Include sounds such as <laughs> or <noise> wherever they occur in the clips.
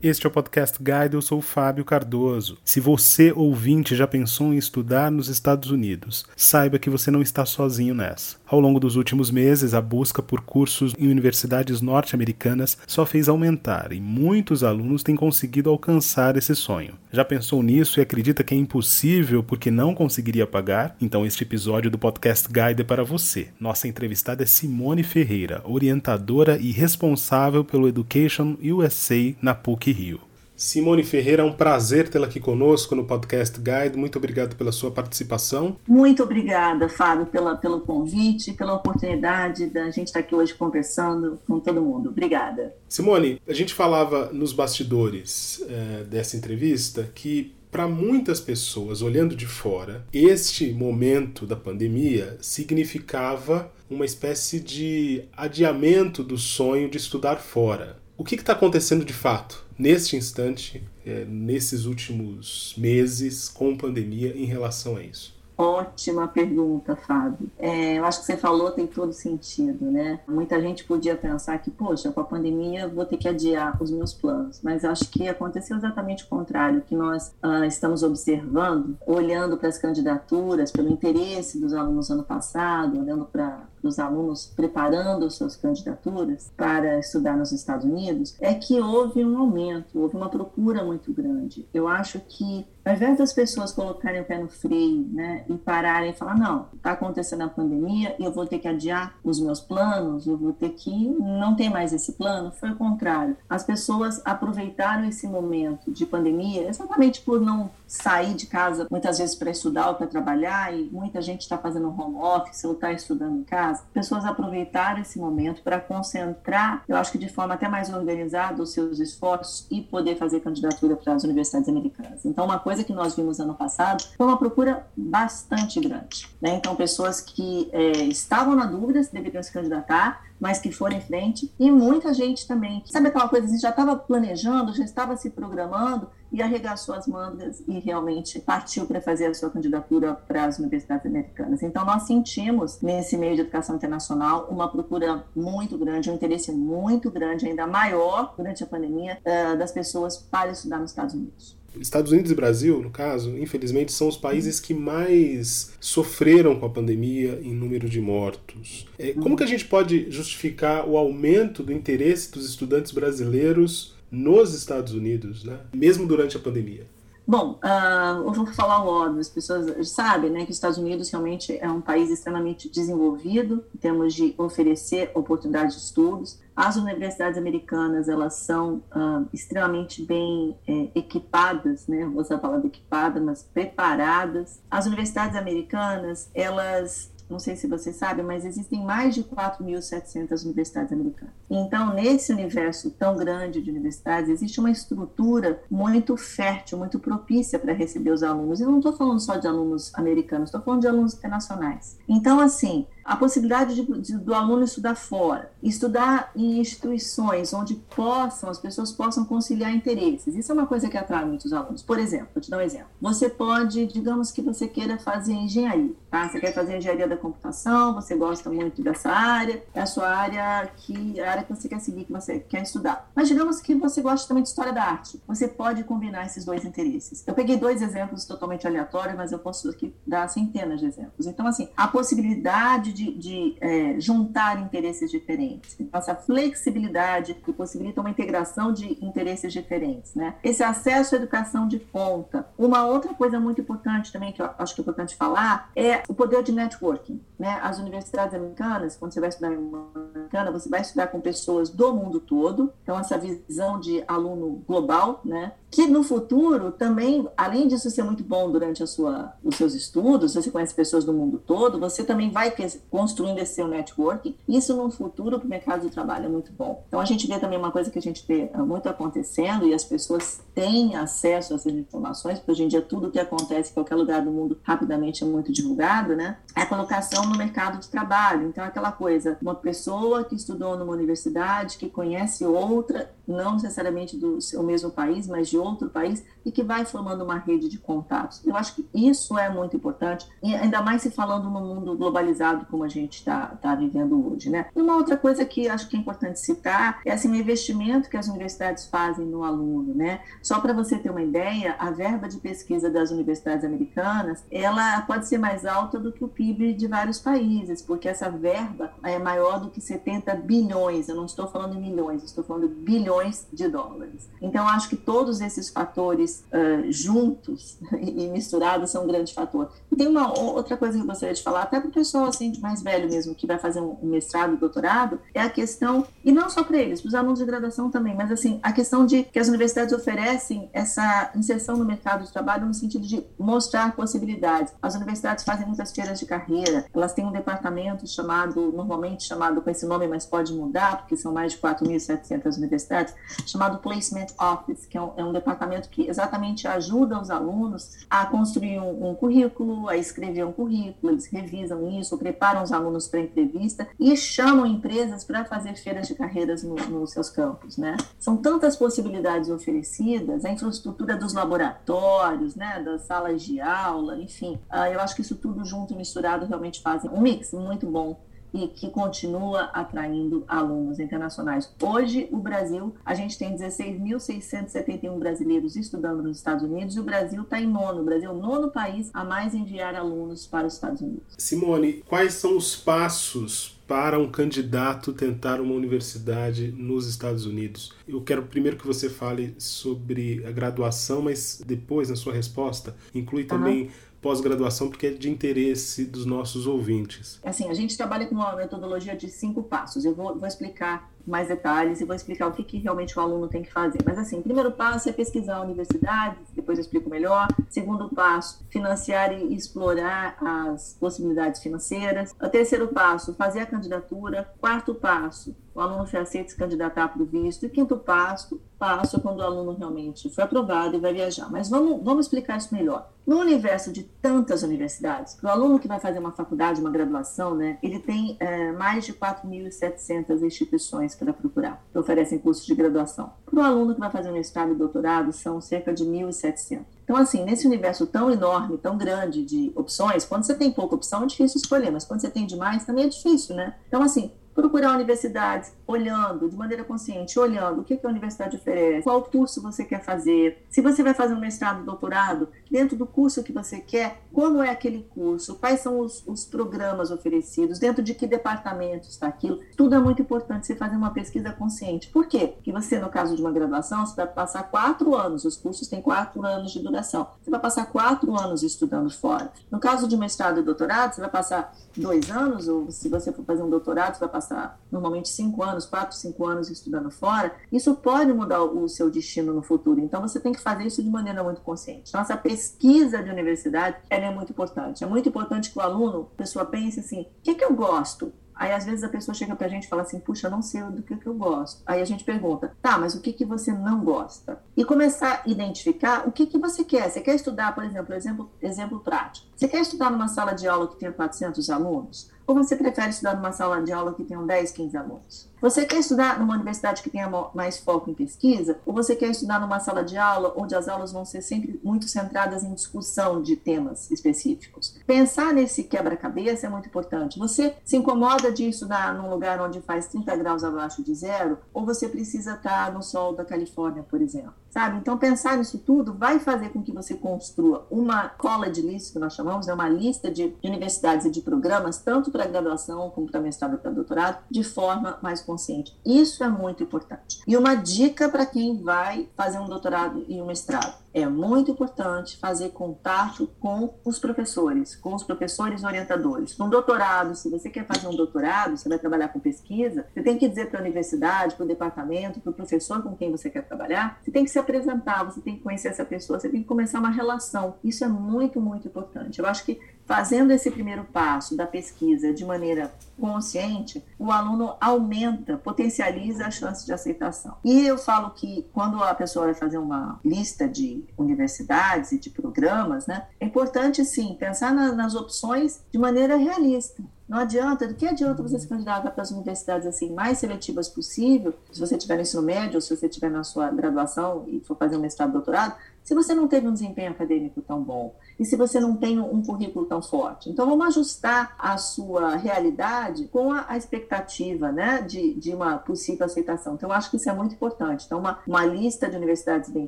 Este é o Podcast Guide, eu sou o Fábio Cardoso. Se você, ouvinte, já pensou em estudar nos Estados Unidos, saiba que você não está sozinho nessa. Ao longo dos últimos meses, a busca por cursos em universidades norte-americanas só fez aumentar e muitos alunos têm conseguido alcançar esse sonho. Já pensou nisso e acredita que é impossível porque não conseguiria pagar? Então este episódio do Podcast Guide é para você. Nossa entrevistada é Simone Ferreira, orientadora e responsável pelo Education USA na PUC Rio. Simone Ferreira, é um prazer tê-la aqui conosco no Podcast Guide. Muito obrigado pela sua participação. Muito obrigada, Fábio, pela, pelo convite, pela oportunidade da gente estar aqui hoje conversando com todo mundo. Obrigada. Simone, a gente falava nos bastidores é, dessa entrevista que para muitas pessoas, olhando de fora, este momento da pandemia significava uma espécie de adiamento do sonho de estudar fora. O que está acontecendo de fato neste instante, é, nesses últimos meses com pandemia em relação a isso? Ótima pergunta, Fábio. É, eu acho que você falou tem todo sentido, né? Muita gente podia pensar que, poxa, com a pandemia vou ter que adiar os meus planos, mas acho que aconteceu exatamente o contrário, que nós uh, estamos observando, olhando para as candidaturas, pelo interesse dos alunos ano passado, olhando para os alunos preparando suas candidaturas para estudar nos Estados Unidos, é que houve um aumento, houve uma procura muito grande. Eu acho que ao invés das pessoas colocarem o pé no freio, né, e pararem e falar, não, está acontecendo a pandemia e eu vou ter que adiar os meus planos, eu vou ter que não ter mais esse plano, foi o contrário. As pessoas aproveitaram esse momento de pandemia exatamente por não sair de casa muitas vezes para estudar ou para trabalhar e muita gente está fazendo home office ou está estudando em casa. Pessoas aproveitaram esse momento para concentrar, eu acho que de forma até mais organizada, os seus esforços e poder fazer candidatura para as universidades americanas. Então, uma coisa que nós vimos ano passado foi uma procura bastante grande. Né? Então, pessoas que é, estavam na dúvida se deveriam se candidatar, mas que foram em frente, e muita gente também. Sabe aquela coisa assim, já estava planejando, já estava se programando e arregaçou as mangas e realmente partiu para fazer a sua candidatura para as universidades americanas. Então, nós sentimos nesse meio de educação internacional uma procura muito grande, um interesse muito grande, ainda maior durante a pandemia, uh, das pessoas para estudar nos Estados Unidos. Estados Unidos e Brasil, no caso, infelizmente, são os países que mais sofreram com a pandemia em número de mortos. É, como que a gente pode justificar o aumento do interesse dos estudantes brasileiros nos Estados Unidos, né? mesmo durante a pandemia? Bom, uh, eu vou falar o óbvio, as pessoas sabem né, que os Estados Unidos realmente é um país extremamente desenvolvido em termos de oferecer oportunidades de estudos. As universidades americanas, elas são uh, extremamente bem é, equipadas, né, vou usar a palavra equipada, mas preparadas. As universidades americanas, elas não sei se você sabe, mas existem mais de 4.700 universidades americanas. Então, nesse universo tão grande de universidades, existe uma estrutura muito fértil, muito propícia para receber os alunos. Eu não estou falando só de alunos americanos, estou falando de alunos internacionais. Então, assim, a possibilidade de, de, do aluno estudar fora, estudar em instituições onde possam, as pessoas possam conciliar interesses. Isso é uma coisa que atrai muitos alunos. Por exemplo, vou te dar um exemplo. Você pode, digamos que você queira fazer engenharia, tá? Você quer fazer engenharia da computação, você gosta muito dessa área, é a sua área que a área que você quer seguir, que você quer estudar. Mas digamos que você gosta também de história da arte. Você pode combinar esses dois interesses. Eu peguei dois exemplos totalmente aleatórios, mas eu posso aqui dar centenas de exemplos. Então, assim, a possibilidade de, de é, juntar interesses diferentes. Então, essa flexibilidade que possibilita uma integração de interesses diferentes, né? Esse acesso à educação de ponta. Uma outra coisa muito importante também, que eu acho que é importante falar, é o poder de networking, né? As universidades americanas, quando você vai estudar em uma americana, você vai estudar com pessoas do mundo todo, então essa visão de aluno global, né? Que no futuro também, além disso ser muito bom durante sua, os seus estudos, você conhece pessoas do mundo todo, você também vai construindo esse seu network. Isso no futuro para o mercado de trabalho é muito bom. Então a gente vê também uma coisa que a gente vê ah, muito acontecendo e as pessoas têm acesso a essas informações, porque hoje em dia tudo que acontece em qualquer lugar do mundo rapidamente é muito divulgado, né? É a colocação no mercado de trabalho. Então aquela coisa, uma pessoa que estudou numa universidade, que conhece outra, não necessariamente do seu mesmo país, mas de outro país, e que vai formando uma rede de contatos. Eu acho que isso é muito importante, e ainda mais se falando no mundo globalizado como a gente está tá vivendo hoje. Né? E uma outra coisa que acho que é importante citar é assim, o investimento que as universidades fazem no aluno. Né? Só para você ter uma ideia, a verba de pesquisa das universidades americanas ela pode ser mais alta do que o PIB de vários países, porque essa verba é maior do que 70 bilhões. Eu não estou falando em milhões, estou falando bilhões de dólares. Então, acho que todos esses fatores uh, juntos <laughs> e misturados são um grande fator. E tem uma outra coisa que eu gostaria de falar, até para o pessoal assim, mais velho mesmo, que vai fazer um mestrado, doutorado, é a questão, e não só para eles, para os alunos de graduação também, mas assim, a questão de que as universidades oferecem essa inserção no mercado de trabalho no sentido de mostrar possibilidades. As universidades fazem muitas feiras de carreira, elas têm um departamento chamado, normalmente chamado com esse nome, mas pode mudar, porque são mais de 4.700 universidades, chamado Placement Office, que é um, é um, departamento que exatamente ajuda os alunos a construir um, um, currículo, a escrever um currículo, eles revisam isso, preparam os alunos para entrevista e chamam empresas para fazer feiras de carreiras no, nos seus campos, né? São tantas possibilidades oferecidas, a infraestrutura dos laboratórios, né, das salas de aula, enfim, uh, eu acho que isso tudo junto e misturado realmente fazem um mix muito bom e que continua atraindo alunos internacionais. Hoje, o Brasil, a gente tem 16.671 brasileiros estudando nos Estados Unidos e o Brasil está em nono. O Brasil é o nono país a mais enviar alunos para os Estados Unidos. Simone, quais são os passos para um candidato tentar uma universidade nos Estados Unidos. Eu quero primeiro que você fale sobre a graduação, mas depois, na sua resposta, inclui também uhum pós-graduação, porque é de interesse dos nossos ouvintes. Assim, a gente trabalha com uma metodologia de cinco passos. Eu vou, vou explicar mais detalhes e vou explicar o que, que realmente o aluno tem que fazer. Mas assim, primeiro passo é pesquisar a universidade, depois eu explico melhor. Segundo passo, financiar e explorar as possibilidades financeiras. O terceiro passo, fazer a candidatura. Quarto passo, o aluno foi aceito se candidatar para o visto. E quinto passo, passo quando o aluno realmente foi aprovado e vai viajar. Mas vamos, vamos explicar isso melhor. No universo de tantas universidades, o aluno que vai fazer uma faculdade, uma graduação, né, ele tem é, mais de 4.700 instituições para procurar, que oferecem cursos de graduação. Para o aluno que vai fazer um mestrado e doutorado, são cerca de 1.700. Então, assim, nesse universo tão enorme, tão grande de opções, quando você tem pouca opção, é difícil escolher, mas quando você tem demais, também é difícil, né? Então, assim, procurar universidades, olhando de maneira consciente, olhando o que, que a universidade oferece, qual curso você quer fazer, se você vai fazer um mestrado, doutorado, dentro do curso que você quer, como é aquele curso, quais são os, os programas oferecidos, dentro de que departamento está aquilo. Tudo é muito importante você fazer uma pesquisa consciente. Por quê? Porque você, no caso de uma graduação, você vai passar quatro anos, os cursos têm quatro anos de duração. Você vai passar quatro anos estudando fora. No caso de mestrado e doutorado, você vai passar dois anos, ou se você for fazer um doutorado, você vai passar passar normalmente cinco anos, quatro, cinco anos estudando fora, isso pode mudar o seu destino no futuro. Então você tem que fazer isso de maneira muito consciente. Essa pesquisa de universidade é muito importante. É muito importante que o aluno, a pessoa pense assim, o que, é que eu gosto? Aí, às vezes, a pessoa chega pra gente e fala assim: puxa, não sei do que, que eu gosto. Aí a gente pergunta: tá, mas o que, que você não gosta? E começar a identificar o que, que você quer. Você quer estudar, por exemplo, exemplo, exemplo prático. Você quer estudar numa sala de aula que tenha 400 alunos? Ou você prefere estudar numa sala de aula que tenham 10, 15 alunos? Você quer estudar numa universidade que tenha mais foco em pesquisa? Ou você quer estudar numa sala de aula onde as aulas vão ser sempre muito centradas em discussão de temas específicos? Pensar nesse quebra-cabeça é muito importante. Você se incomoda de estudar num lugar onde faz 30 graus abaixo de zero? Ou você precisa estar no sol da Califórnia, por exemplo? Sabe? Então, pensar nisso tudo vai fazer com que você construa uma college list, que nós chamamos, é uma lista de universidades e de programas, tanto para graduação como para mestrado e para doutorado, de forma mais consciente. Isso é muito importante. E uma dica para quem vai fazer um doutorado e um mestrado é muito importante fazer contato com os professores, com os professores orientadores. No doutorado, se você quer fazer um doutorado, você vai trabalhar com pesquisa, você tem que dizer para a universidade, para o departamento, para o professor com quem você quer trabalhar, você tem que apresentar, você tem que conhecer essa pessoa, você tem que começar uma relação. Isso é muito, muito importante. Eu acho que fazendo esse primeiro passo da pesquisa de maneira consciente, o aluno aumenta, potencializa a chance de aceitação. E eu falo que quando a pessoa vai fazer uma lista de universidades e de programas, né, é importante sim pensar na, nas opções de maneira realista. Não adianta, do que adianta você se candidatar para as universidades assim mais seletivas possível, se você tiver no ensino médio ou se você tiver na sua graduação e for fazer um mestrado, doutorado, se você não teve um desempenho acadêmico tão bom e se você não tem um currículo tão forte. Então, vamos ajustar a sua realidade com a, a expectativa né, de, de uma possível aceitação. Então, eu acho que isso é muito importante. Então, uma, uma lista de universidades bem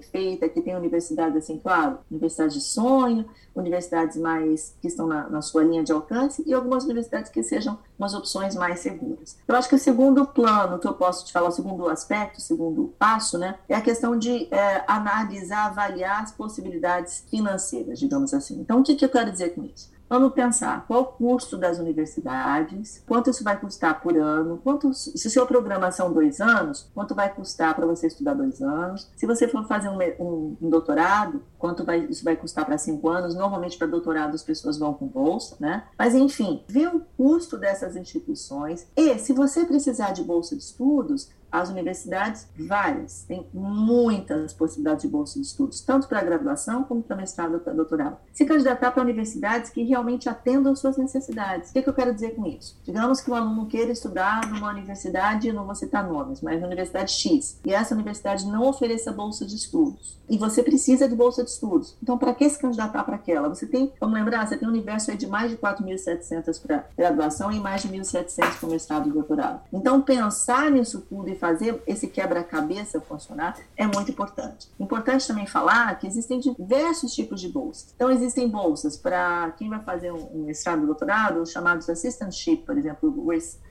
feita, que tem universidades, assim, claro, universidades de sonho, universidades mais que estão na, na sua linha de alcance e algumas universidades que sejam umas opções mais seguras. Eu acho que o segundo plano que eu posso te falar, o segundo aspecto, o segundo passo, né, é a questão de é, analisar, avaliar as possibilidades financeiras, digamos assim. Então, o que, que eu quero dizer com isso? Vamos pensar qual o custo das universidades, quanto isso vai custar por ano, quanto, se seu programa são dois anos, quanto vai custar para você estudar dois anos. Se você for fazer um, um, um doutorado, quanto vai, isso vai custar para cinco anos. Normalmente, para doutorado, as pessoas vão com bolsa, né? Mas, enfim, ver o custo dessas instituições e, se você precisar de bolsa de estudos, as universidades, várias, tem muitas possibilidades de bolsa de estudos, tanto para graduação como para mestrado para doutorado. Se candidatar para universidades que realmente atendam suas necessidades. O que, que, eu quero dizer com isso? Digamos que o aluno queira estudar numa universidade, não vou citar nomes, mas na universidade X, e essa universidade não ofereça bolsa de estudos, e você precisa de bolsa de estudos. Então, para que se candidatar para aquela? Você tem, vamos lembrar, você tem um universo de mais de 4.700 para graduação e mais de 1.700 para mestrado e doutorado. Então, pensar nisso tudo e fazer esse quebra-cabeça funcionar é muito importante. Importante também falar que existem diversos tipos de bolsas. Então, existem bolsas para quem vai fazer um mestrado e doutorado, chamados assistantship, por exemplo,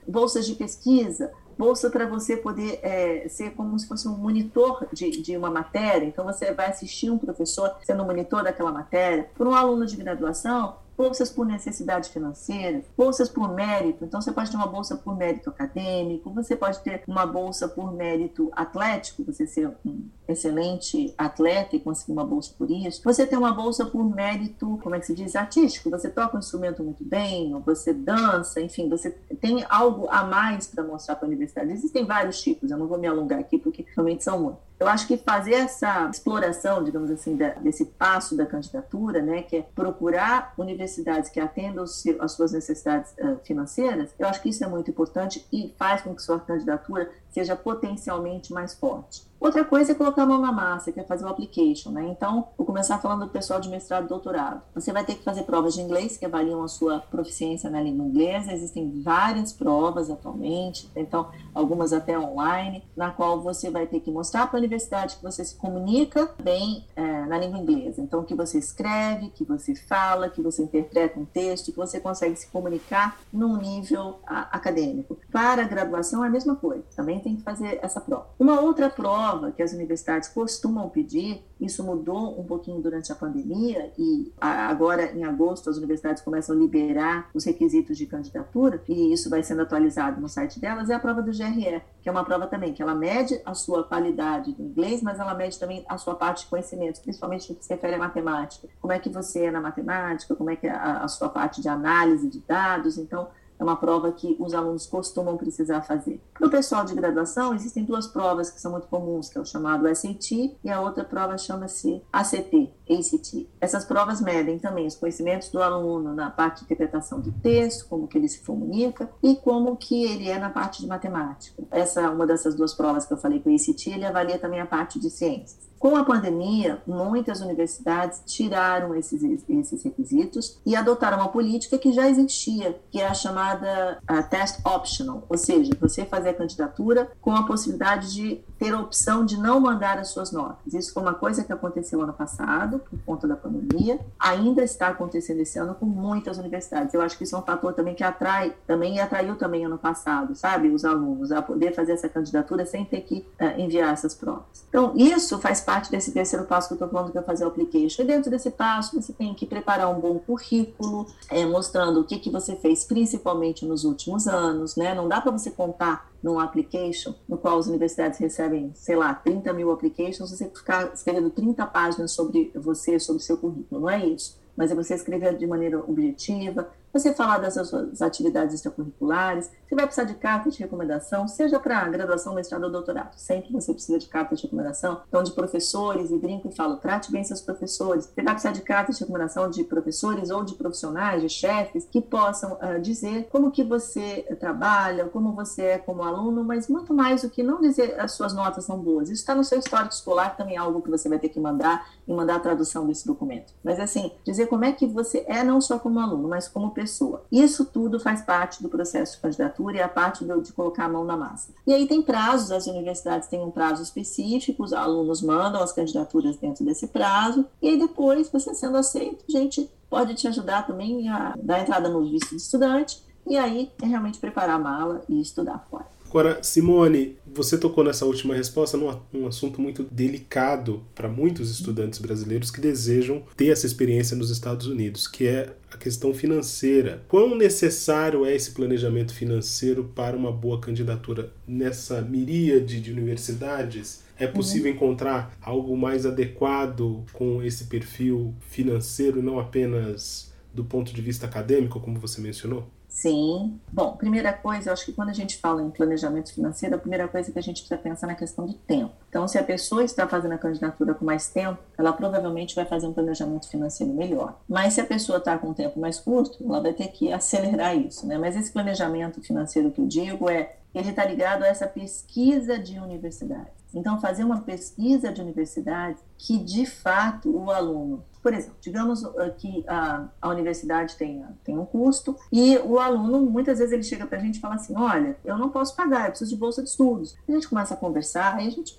bolsas de pesquisa, bolsa para você poder é, ser como se fosse um monitor de, de uma matéria. Então, você vai assistir um professor sendo monitor daquela matéria. Por um aluno de graduação, bolsas por necessidade financeira, bolsas por mérito. Então, você pode ter uma bolsa por mérito acadêmico, você pode ter uma bolsa por mérito atlético, você ser um excelente atleta e conseguir uma bolsa por isso. Você tem uma bolsa por mérito, como é que se diz, artístico. Você toca um instrumento muito bem, ou você dança, enfim, você tem algo a mais para mostrar para a universidade. Existem vários tipos, eu não vou me alongar aqui porque realmente são muitos. Eu acho que fazer essa exploração, digamos assim, desse passo da candidatura, né, que é procurar universidades que atendam as suas necessidades uh, financeiras, eu acho que isso é muito importante e faz com que sua candidatura seja potencialmente mais forte. Outra coisa é colocar a mão na massa, que é fazer o application, né? Então, vou começar falando do pessoal de mestrado e doutorado. Você vai ter que fazer provas de inglês que avaliam a sua proficiência na língua inglesa. Existem várias provas atualmente, então algumas até online, na qual você vai ter que mostrar para a universidade que você se comunica bem é, na língua inglesa. Então, que você escreve, que você fala, que você interpreta um texto, que você consegue se comunicar num nível a, acadêmico. Para a graduação é a mesma coisa. Também tem que fazer essa prova. Uma outra prova que as universidades costumam pedir, isso mudou um pouquinho durante a pandemia e agora em agosto as universidades começam a liberar os requisitos de candidatura e isso vai sendo atualizado no site delas, é a prova do GRE, que é uma prova também que ela mede a sua qualidade do inglês, mas ela mede também a sua parte de conhecimentos, principalmente no que se refere à matemática. Como é que você é na matemática, como é que é a sua parte de análise de dados, então é uma prova que os alunos costumam precisar fazer. Para o pessoal de graduação, existem duas provas que são muito comuns, que é o chamado SAT e a outra prova chama-se ACT, ACT. Essas provas medem também os conhecimentos do aluno na parte de interpretação do texto, como que ele se comunica e como que ele é na parte de matemática. Essa uma dessas duas provas que eu falei com o ACT, ele avalia também a parte de ciências. Com a pandemia, muitas universidades tiraram esses, esses requisitos e adotaram uma política que já existia, que é a chamada uh, test optional, ou seja, você fazer a candidatura com a possibilidade de ter a opção de não mandar as suas notas. Isso foi uma coisa que aconteceu ano passado, por conta da pandemia, ainda está acontecendo esse ano com muitas universidades. Eu acho que isso é um fator também que atrai, também atraiu também ano passado, sabe, os alunos a poder fazer essa candidatura sem ter que uh, enviar essas provas. Então, isso faz parte desse terceiro passo que eu estou falando, que é fazer o application. E dentro desse passo, você tem que preparar um bom currículo, é, mostrando o que, que você fez, principalmente nos últimos anos, né? Não dá para você contar num application, no qual as universidades recebem, sei lá, 30 mil applications, você ficar escrevendo 30 páginas sobre você, sobre seu currículo. Não é isso mas é você escrever de maneira objetiva, você falar das suas atividades extracurriculares, você vai precisar de carta de recomendação, seja para graduação, mestrado ou doutorado. Sempre você precisa de carta de recomendação. Então, de professores, e brinco e falo, trate bem seus professores. Você vai precisar de carta de recomendação de professores ou de profissionais, de chefes, que possam uh, dizer como que você trabalha, como você é como aluno, mas muito mais do que não dizer as suas notas são boas. Isso está no seu histórico escolar, também é algo que você vai ter que mandar e mandar a tradução desse documento. Mas, assim, dizer como é que você é não só como aluno, mas como pessoa. Isso tudo faz parte do processo de candidatura e a parte do, de colocar a mão na massa. E aí tem prazos, as universidades têm um prazo específico, os alunos mandam as candidaturas dentro desse prazo, e aí depois, você sendo aceito, a gente pode te ajudar também a dar entrada no visto de estudante, e aí é realmente preparar a mala e estudar fora. Agora, Simone, você tocou nessa última resposta num, num assunto muito delicado para muitos estudantes brasileiros que desejam ter essa experiência nos Estados Unidos, que é a questão financeira. Quão necessário é esse planejamento financeiro para uma boa candidatura nessa miríade de universidades? É possível uhum. encontrar algo mais adequado com esse perfil financeiro, não apenas do ponto de vista acadêmico, como você mencionou? Sim. Bom, primeira coisa, eu acho que quando a gente fala em planejamento financeiro, a primeira coisa que a gente precisa pensar na questão do tempo. Então, se a pessoa está fazendo a candidatura com mais tempo, ela provavelmente vai fazer um planejamento financeiro melhor. Mas se a pessoa está com um tempo mais curto, ela vai ter que acelerar isso, né? Mas esse planejamento financeiro que eu digo é, ele está ligado a essa pesquisa de universidade. Então, fazer uma pesquisa de universidade que, de fato, o aluno por exemplo, digamos uh, que a, a universidade tem, tem um custo e o aluno, muitas vezes, ele chega para a gente e fala assim: Olha, eu não posso pagar, eu preciso de bolsa de estudos. A gente começa a conversar, aí a gente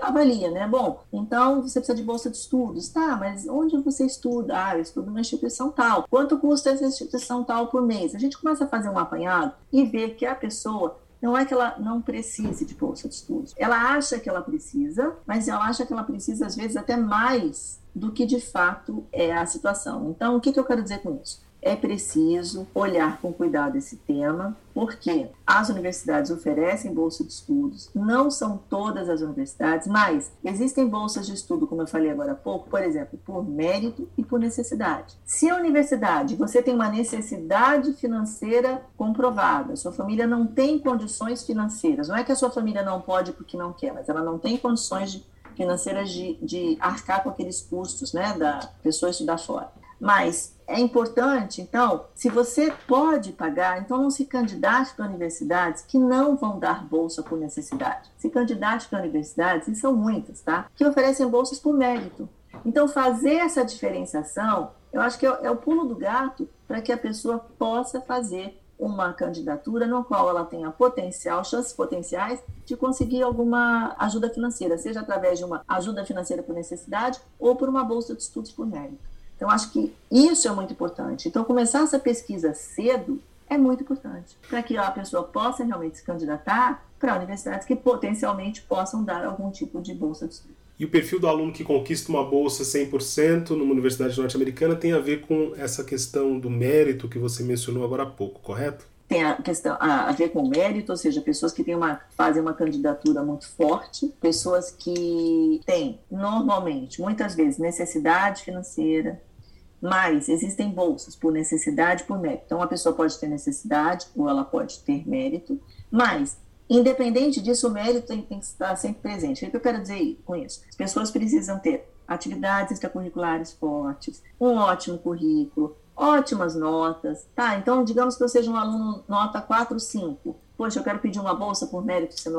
avalia, né? Bom, então você precisa de bolsa de estudos. Tá, mas onde você estuda? Ah, eu estudo numa instituição tal. Quanto custa essa instituição tal por mês? A gente começa a fazer um apanhado e ver que a pessoa não é que ela não precise de bolsa de estudos. Ela acha que ela precisa, mas ela acha que ela precisa, às vezes, até mais do que de fato é a situação. Então, o que, que eu quero dizer com isso? é preciso olhar com cuidado esse tema, porque as universidades oferecem bolsa de estudos, não são todas as universidades, mas existem bolsas de estudo, como eu falei agora há pouco, por exemplo, por mérito e por necessidade. Se a universidade você tem uma necessidade financeira comprovada, sua família não tem condições financeiras, não é que a sua família não pode porque não quer, mas ela não tem condições de, financeiras de, de arcar com aqueles custos, né, da pessoa estudar fora. Mas é importante, então, se você pode pagar, então não se candidate para universidades que não vão dar bolsa por necessidade. Se candidate para universidades, e são muitas, tá? Que oferecem bolsas por mérito. Então, fazer essa diferenciação, eu acho que é, é o pulo do gato para que a pessoa possa fazer uma candidatura no qual ela tenha potencial, chances potenciais de conseguir alguma ajuda financeira, seja através de uma ajuda financeira por necessidade ou por uma bolsa de estudos por mérito. Então, acho que isso é muito importante. Então, começar essa pesquisa cedo é muito importante, para que a pessoa possa realmente se candidatar para universidades que potencialmente possam dar algum tipo de bolsa de estudo. E o perfil do aluno que conquista uma bolsa 100% numa universidade norte-americana tem a ver com essa questão do mérito que você mencionou agora há pouco, correto? tem a questão a, a, ver com mérito, ou seja, pessoas que têm uma, fazem uma candidatura muito forte, pessoas que têm normalmente, muitas vezes, necessidade financeira, mas existem bolsas por necessidade e por mérito. Então, a pessoa pode ter necessidade ou ela pode ter mérito, mas, independente disso, o mérito tem, tem que estar sempre presente. O que eu quero dizer com isso? As pessoas precisam ter atividades extracurriculares fortes, um ótimo currículo, ótimas notas, tá? Então, digamos que eu seja um aluno nota 4, 5 poxa, eu quero pedir uma bolsa por mérito sendo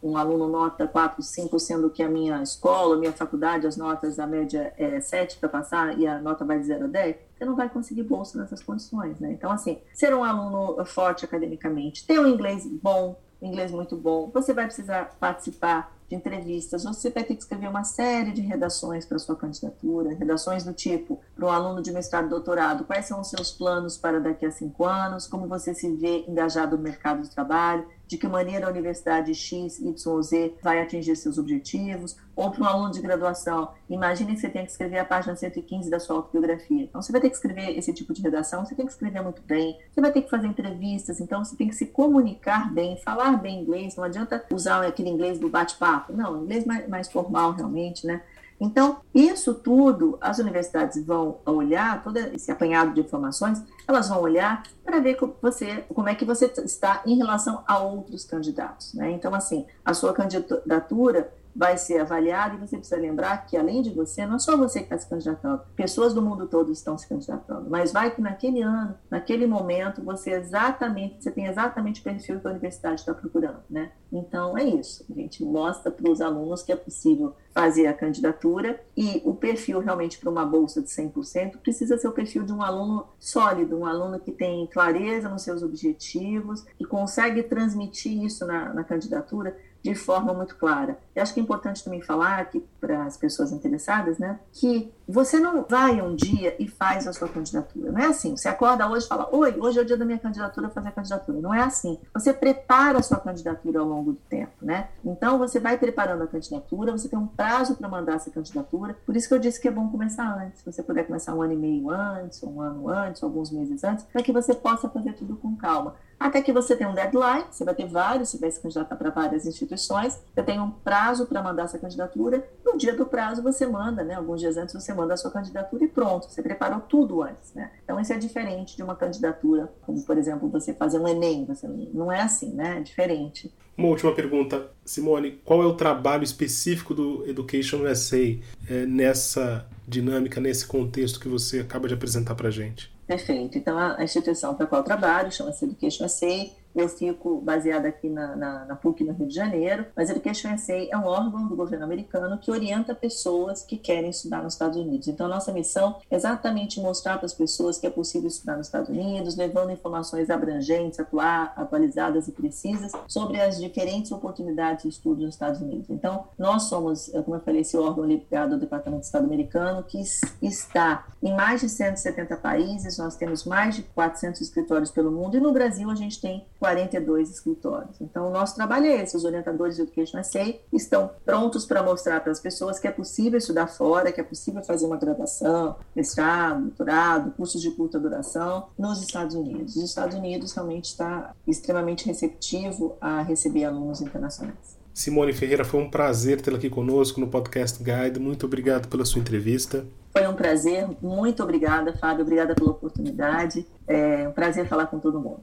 um aluno nota 4, 5, sendo que a minha escola, a minha faculdade, as notas, a média é 7 para passar e a nota vai de 0 a 10, você não vai conseguir bolsa nessas condições, né? Então, assim, ser um aluno forte academicamente, ter um inglês bom, inglês muito bom, você vai precisar participar de entrevistas, você vai ter que escrever uma série de redações para sua candidatura, redações do tipo, para um aluno de mestrado e doutorado, quais são os seus planos para daqui a cinco anos, como você se vê engajado no mercado de trabalho, de que maneira a universidade X, Y, Z vai atingir seus objetivos, ou para um aluno de graduação, imagine que você tem que escrever a página 115 da sua autobiografia. Então, você vai ter que escrever esse tipo de redação, você tem que escrever muito bem, você vai ter que fazer entrevistas, então você tem que se comunicar bem, falar bem inglês, não adianta usar aquele inglês do bate-papo, não, inglês mais, mais formal realmente, né? Então, isso tudo, as universidades vão olhar, todo esse apanhado de informações, elas vão olhar para ver como, você, como é que você está em relação a outros candidatos. Né? Então, assim, a sua candidatura vai ser avaliado e você precisa lembrar que, além de você, não é só você que está se candidatando, pessoas do mundo todo estão se candidatando, mas vai que naquele ano, naquele momento, você exatamente, você tem exatamente o perfil que a universidade está procurando, né? Então, é isso. A gente mostra para os alunos que é possível fazer a candidatura e o perfil realmente para uma bolsa de 100% precisa ser o perfil de um aluno sólido, um aluno que tem clareza nos seus objetivos e consegue transmitir isso na, na candidatura de forma muito clara. Eu acho que é importante também falar aqui para as pessoas interessadas, né, que você não vai um dia e faz a sua candidatura. Não é assim. Você acorda hoje e fala: Oi, hoje é o dia da minha candidatura, fazer a candidatura. Não é assim. Você prepara a sua candidatura ao longo do tempo, né? Então você vai preparando a candidatura, você tem um prazo para mandar essa candidatura. Por isso que eu disse que é bom começar antes. Se você puder começar um ano e meio antes, um ano antes, alguns meses antes, para que você possa fazer tudo com calma até que você tenha um deadline, você vai ter vários, você vai se candidatar para várias instituições, você tem um prazo para mandar essa candidatura, no dia do prazo você manda, né, alguns dias antes você manda a sua candidatura e pronto, você preparou tudo antes, né? Então isso é diferente de uma candidatura, como por exemplo você fazer um ENEM, você não é assim, né? É diferente. Uma última pergunta, Simone, qual é o trabalho específico do Education USA é, nessa dinâmica, nesse contexto que você acaba de apresentar para gente? Perfeito. Então, a instituição para a qual trabalho chama-se Education SA eu fico baseada aqui na, na, na, PUC no Rio de Janeiro, mas a Education SA é um órgão do governo americano que orienta pessoas que querem estudar nos Estados Unidos. Então, nossa missão é exatamente mostrar para as pessoas que é possível estudar nos Estados Unidos, levando informações abrangentes, atuar, atualizadas e precisas sobre as diferentes oportunidades de estudo nos Estados Unidos. Então, nós somos, como eu falei, esse órgão ligado ao Departamento de Estado americano que está em mais de 170 países, nós temos mais de 400 escritórios pelo mundo e no Brasil a gente tem 42 escritórios. Então, o nosso trabalho é esse. Os orientadores de Education SA estão prontos para mostrar para as pessoas que é possível estudar fora, que é possível fazer uma graduação, mestrado, doutorado, cursos de curta duração nos Estados Unidos. Os Estados Unidos realmente está extremamente receptivo a receber alunos internacionais. Simone Ferreira, foi um prazer tê-la aqui conosco no Podcast Guide. Muito obrigado pela sua entrevista. Foi um prazer. Muito obrigada, Fábio. Obrigada pela oportunidade. É um prazer falar com todo mundo.